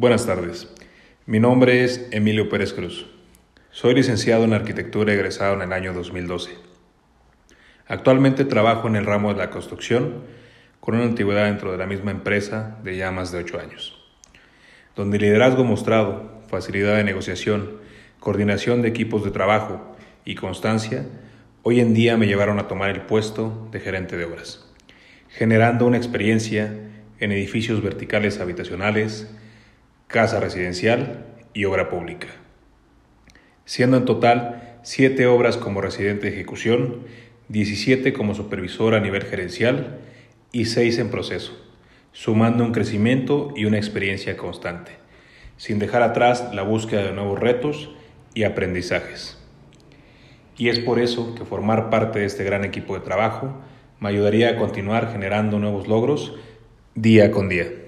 Buenas tardes. Mi nombre es Emilio Pérez Cruz. Soy licenciado en arquitectura egresado en el año 2012. Actualmente trabajo en el ramo de la construcción con una antigüedad dentro de la misma empresa de ya más de ocho años, donde liderazgo mostrado, facilidad de negociación, coordinación de equipos de trabajo y constancia hoy en día me llevaron a tomar el puesto de gerente de obras, generando una experiencia en edificios verticales habitacionales, casa residencial y obra pública, siendo en total siete obras como residente de ejecución, 17 como supervisor a nivel gerencial y seis en proceso, sumando un crecimiento y una experiencia constante, sin dejar atrás la búsqueda de nuevos retos y aprendizajes. Y es por eso que formar parte de este gran equipo de trabajo me ayudaría a continuar generando nuevos logros día con día.